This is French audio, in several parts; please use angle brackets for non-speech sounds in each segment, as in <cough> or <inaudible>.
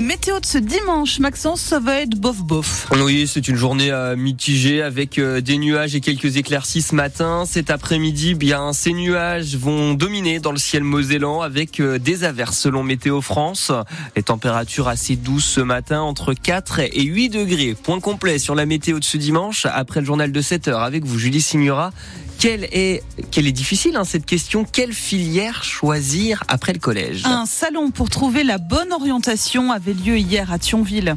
La météo de ce dimanche, Maxence, ça va être bof-bof. Oui, c'est une journée euh, mitigée avec euh, des nuages et quelques éclaircies ce matin. Cet après-midi, bien, ces nuages vont dominer dans le ciel mosellan avec euh, des averses selon Météo France. Les températures assez douces ce matin, entre 4 et 8 degrés. Point complet sur la météo de ce dimanche après le journal de 7 heures avec vous, Julie Signora. Quelle est, difficile hein, cette question Quelle filière choisir après le collège? Un salon pour trouver la bonne orientation avait lieu hier à Thionville.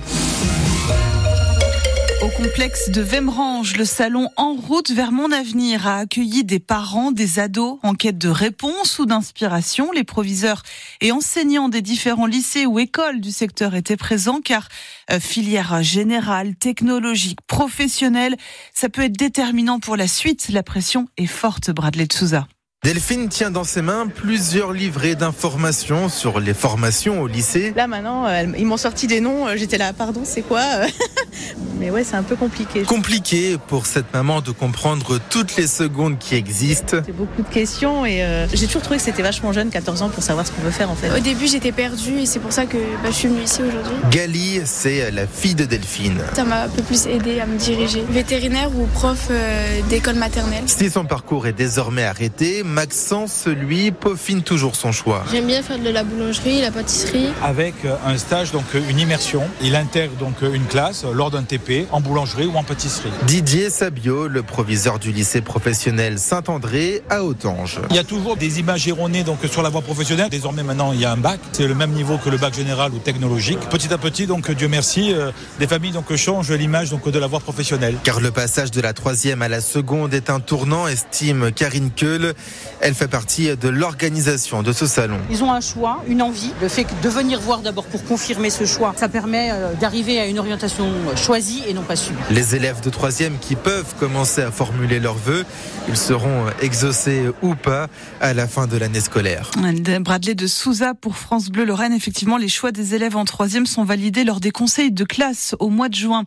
Au complexe de Vemrange, le salon En route vers mon avenir a accueilli des parents, des ados en quête de réponse ou d'inspiration. Les proviseurs et enseignants des différents lycées ou écoles du secteur étaient présents car euh, filière générale, technologique, professionnelle, ça peut être déterminant pour la suite. La pression est forte, Bradley Souza. Delphine tient dans ses mains plusieurs livrets d'informations sur les formations au lycée. Là maintenant, euh, ils m'ont sorti des noms, euh, j'étais là, pardon, c'est quoi <laughs> Mais ouais, c'est un peu compliqué. Compliqué pour cette maman de comprendre toutes les secondes qui existent. C'est beaucoup de questions et euh, j'ai toujours trouvé que c'était vachement jeune, 14 ans, pour savoir ce qu'on veut faire en fait. Au début, j'étais perdue et c'est pour ça que bah, je suis venue ici aujourd'hui. Gali, c'est la fille de Delphine. Ça m'a un peu plus aidé à me diriger. Vétérinaire ou prof d'école maternelle. Si son parcours est désormais arrêté, Maxence, lui, peaufine toujours son choix. J'aime bien faire de la boulangerie, la pâtisserie. Avec un stage, donc une immersion. Il intègre donc une classe lors d'un TP en boulangerie ou en pâtisserie. Didier Sabio, le proviseur du lycée professionnel Saint-André à Autange. Il y a toujours des images erronées donc sur la voie professionnelle. Désormais maintenant il y a un bac, c'est le même niveau que le bac général ou technologique. Petit à petit donc Dieu merci, euh, des familles donc changent l'image donc de la voie professionnelle. Car le passage de la troisième à la seconde est un tournant, estime Karine Keul. Elle fait partie de l'organisation de ce salon. Ils ont un choix, une envie. Le fait de venir voir d'abord pour confirmer ce choix, ça permet euh, d'arriver à une orientation choisie et non pas subie. Les élèves de troisième qui peuvent commencer à formuler leurs vœux, ils seront exaucés ou pas à la fin de l'année scolaire. Bradley de Souza pour France Bleu Lorraine. Effectivement, les choix des élèves en troisième sont validés lors des conseils de classe au mois de juin.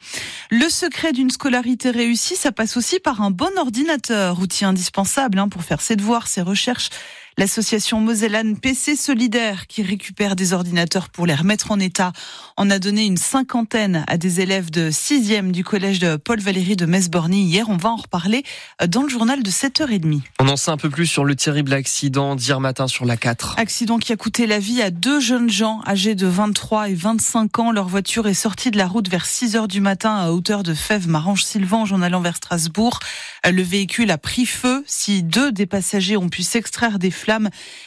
Le secret d'une scolarité réussie, ça passe aussi par un bon ordinateur, outil indispensable hein, pour faire ses devoirs, ses recherches L'association Mosellane PC Solidaire, qui récupère des ordinateurs pour les remettre en état, en a donné une cinquantaine à des élèves de 6e du collège de Paul Valéry de Metz-Borny hier. On va en reparler dans le journal de 7h30. On en sait un peu plus sur le terrible accident d'hier matin sur la 4. Accident qui a coûté la vie à deux jeunes gens âgés de 23 et 25 ans. Leur voiture est sortie de la route vers 6 h du matin à hauteur de Fèves, Marange-Sylvange en allant vers Strasbourg. Le véhicule a pris feu. Si deux des passagers ont pu s'extraire des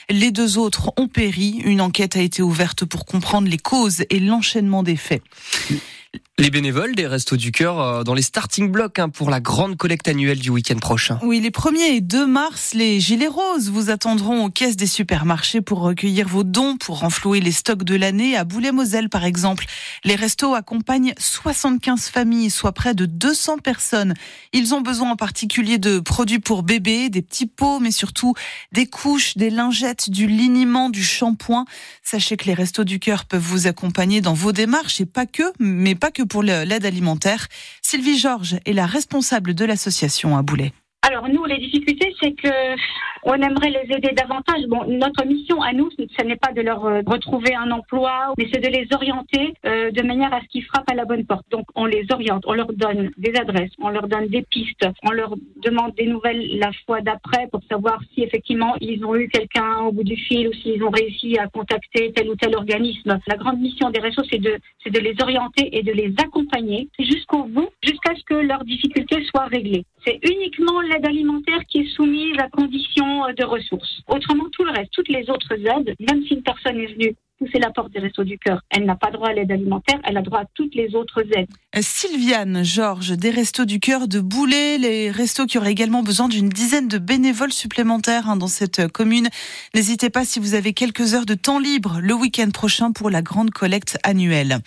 les deux autres ont péri. Une enquête a été ouverte pour comprendre les causes et l'enchaînement des faits. Les bénévoles des Restos du Cœur euh, dans les starting blocks hein, pour la grande collecte annuelle du week-end prochain. Oui, les 1er et 2 mars, les Gilets Roses vous attendront aux caisses des supermarchés pour recueillir vos dons, pour renflouer les stocks de l'année. À Boulet-Moselle, par exemple, les restos accompagnent 75 familles, soit près de 200 personnes. Ils ont besoin en particulier de produits pour bébés, des petits pots, mais surtout des couches, des lingettes, du liniment, du shampoing. Sachez que les Restos du Cœur peuvent vous accompagner dans vos démarches et pas que, mais pas que pour l'aide alimentaire. Sylvie Georges est la responsable de l'association à Boulet. Alors nous, les difficultés, c'est que on aimerait les aider davantage. Bon, notre mission à nous, ce n'est pas de leur euh, retrouver un emploi, mais c'est de les orienter euh, de manière à ce qu'ils frappent à la bonne porte. Donc on les oriente, on leur donne des adresses, on leur donne des pistes, on leur demande des nouvelles la fois d'après pour savoir si effectivement ils ont eu quelqu'un au bout du fil ou s'ils ont réussi à contacter tel ou tel organisme. La grande mission des réseaux, c'est de, c'est de les orienter et de les accompagner jusqu'au bout, jusqu'à ce que leurs difficultés soient réglées. C'est uniquement l'aide alimentaire qui est soumise à condition de ressources. Autrement, tout le reste, toutes les autres aides, même si une personne est venue pousser la porte des restos du cœur. Elle n'a pas droit à l'aide alimentaire, elle a droit à toutes les autres aides. Sylviane, Georges, des restos du cœur de Boulet, les restos qui auraient également besoin d'une dizaine de bénévoles supplémentaires hein, dans cette commune. N'hésitez pas si vous avez quelques heures de temps libre le week-end prochain pour la grande collecte annuelle.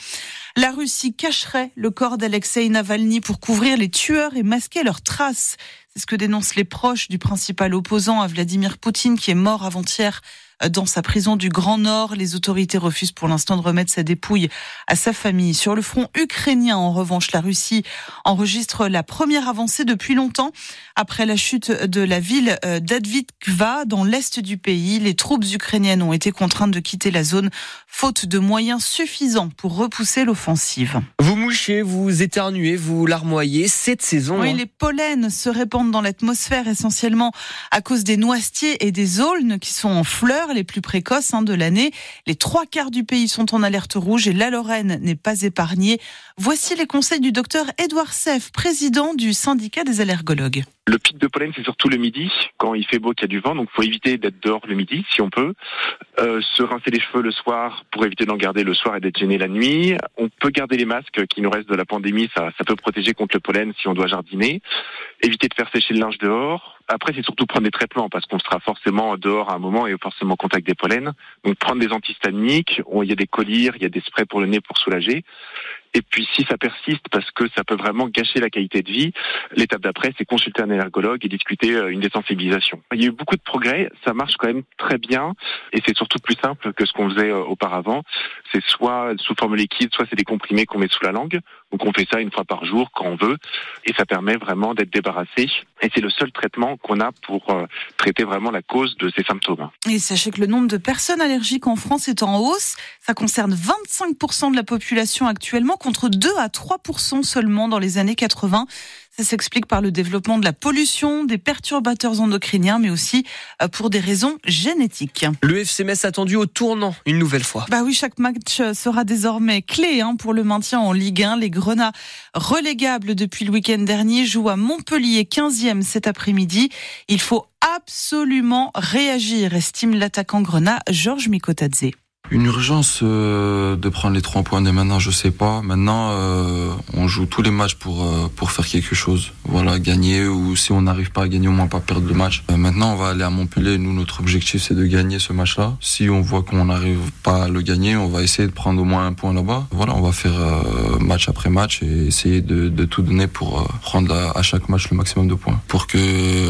La Russie cacherait le corps d'Alexei Navalny pour couvrir les tueurs et masquer leurs traces. C'est ce que dénoncent les proches du principal opposant à Vladimir Poutine qui est mort avant-hier dans sa prison du Grand Nord. Les autorités refusent pour l'instant de remettre sa dépouille à sa famille. Sur le front ukrainien, en revanche, la Russie enregistre la première avancée depuis longtemps. Après la chute de la ville euh, d'Advitkva dans l'est du pays, les troupes ukrainiennes ont été contraintes de quitter la zone faute de moyens suffisants pour repousser l'offensive. Vous mouchez, vous éternuez, vous larmoyez cette saison. Oui, les pollens se répandent dans l'atmosphère essentiellement à cause des noisetiers et des aulnes qui sont en fleurs les plus précoces hein, de l'année. Les trois quarts du pays sont en alerte rouge et la Lorraine n'est pas épargnée. Voici les conseils du docteur Édouard Seff, président du syndicat des allergologues. Le pic de pollen, c'est surtout le midi, quand il fait beau, qu'il y a du vent, donc faut éviter d'être dehors le midi, si on peut. Euh, se rincer les cheveux le soir pour éviter d'en garder le soir et d'être gêné la nuit. On peut garder les masques qui nous restent de la pandémie, ça peut protéger contre le pollen si on doit jardiner. Éviter de faire sécher le linge dehors. Après, c'est surtout prendre des traitements parce qu'on sera forcément dehors à un moment et forcément en contact des pollens. Donc prendre des antihistaminiques, il y a des collyres, il y a des sprays pour le nez pour soulager. Et puis si ça persiste, parce que ça peut vraiment gâcher la qualité de vie, l'étape d'après, c'est consulter un allergologue et discuter euh, une désensibilisation. Il y a eu beaucoup de progrès, ça marche quand même très bien, et c'est surtout plus simple que ce qu'on faisait euh, auparavant. C'est soit sous forme liquide, soit c'est des comprimés qu'on met sous la langue. Donc on fait ça une fois par jour quand on veut, et ça permet vraiment d'être débarrassé. Et c'est le seul traitement qu'on a pour euh, traiter vraiment la cause de ces symptômes. Et sachez que le nombre de personnes allergiques en France est en hausse. Ça concerne 25% de la population actuellement contre 2 à 3 seulement dans les années 80. Ça s'explique par le développement de la pollution, des perturbateurs endocriniens, mais aussi euh, pour des raisons génétiques. Le FC Metz attendu au tournant une nouvelle fois. Bah oui, chaque match euh, sera désormais clé hein, pour le maintien en Ligue 1. Les Grenats, relégables depuis le week-end dernier, jouent à Montpellier 15e cet après-midi. Il faut absolument réagir, estime l'attaquant Grenat Georges Mikotadze. Une urgence euh, de prendre les trois points dès maintenant, je sais pas. Maintenant, euh, on joue tous les matchs pour euh, pour faire quelque chose. Voilà, gagner ou si on n'arrive pas à gagner, au moins pas perdre le match. maintenant, on va aller à Montpellier. Nous, notre objectif, c'est de gagner ce match-là. Si on voit qu'on n'arrive pas à le gagner, on va essayer de prendre au moins un point là-bas. Voilà, on va faire match après match et essayer de, de tout donner pour prendre à, chaque match le maximum de points pour que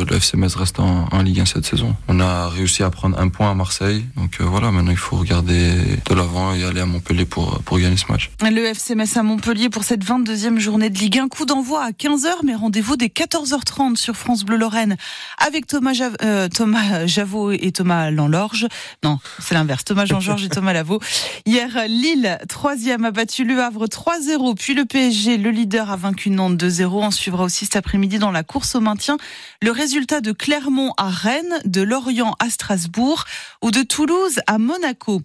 le FCMS reste en, en Ligue 1 cette saison. On a réussi à prendre un point à Marseille, donc voilà. Maintenant, il faut regarder de l'avant et aller à Montpellier pour, pour gagner ce match. Le FC Metz à Montpellier pour cette 22e journée de Ligue 1. Coup d'envoi à 15h, mais rendez-vous dès 14h30 sur France Bleu Lorraine avec Thomas, euh, Thomas Javot et Thomas Lanlorge. Non, c'est l'inverse. Thomas Jean-Georges et <laughs> Thomas Lavaux. Hier, Lille, 3e, a battu Le Havre 3-0. Puis le PSG, le leader, a vaincu Nantes 2-0. On suivra aussi cet après-midi dans la course au maintien le résultat de Clermont à Rennes, de Lorient à Strasbourg ou de Toulouse à Monaco.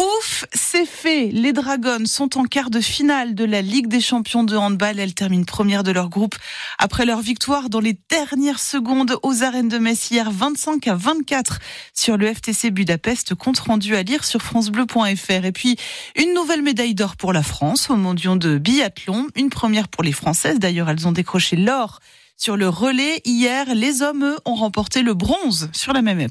Ouf, c'est fait. Les Dragons sont en quart de finale de la Ligue des champions de handball. Elles terminent première de leur groupe après leur victoire dans les dernières secondes aux arènes de Metz hier 25 à 24 sur le FTC Budapest, compte rendu à lire sur francebleu.fr. Et puis, une nouvelle médaille d'or pour la France au mondiaux de biathlon. Une première pour les Françaises. D'ailleurs, elles ont décroché l'or sur le relais. Hier, les hommes, eux, ont remporté le bronze sur la même épreuve.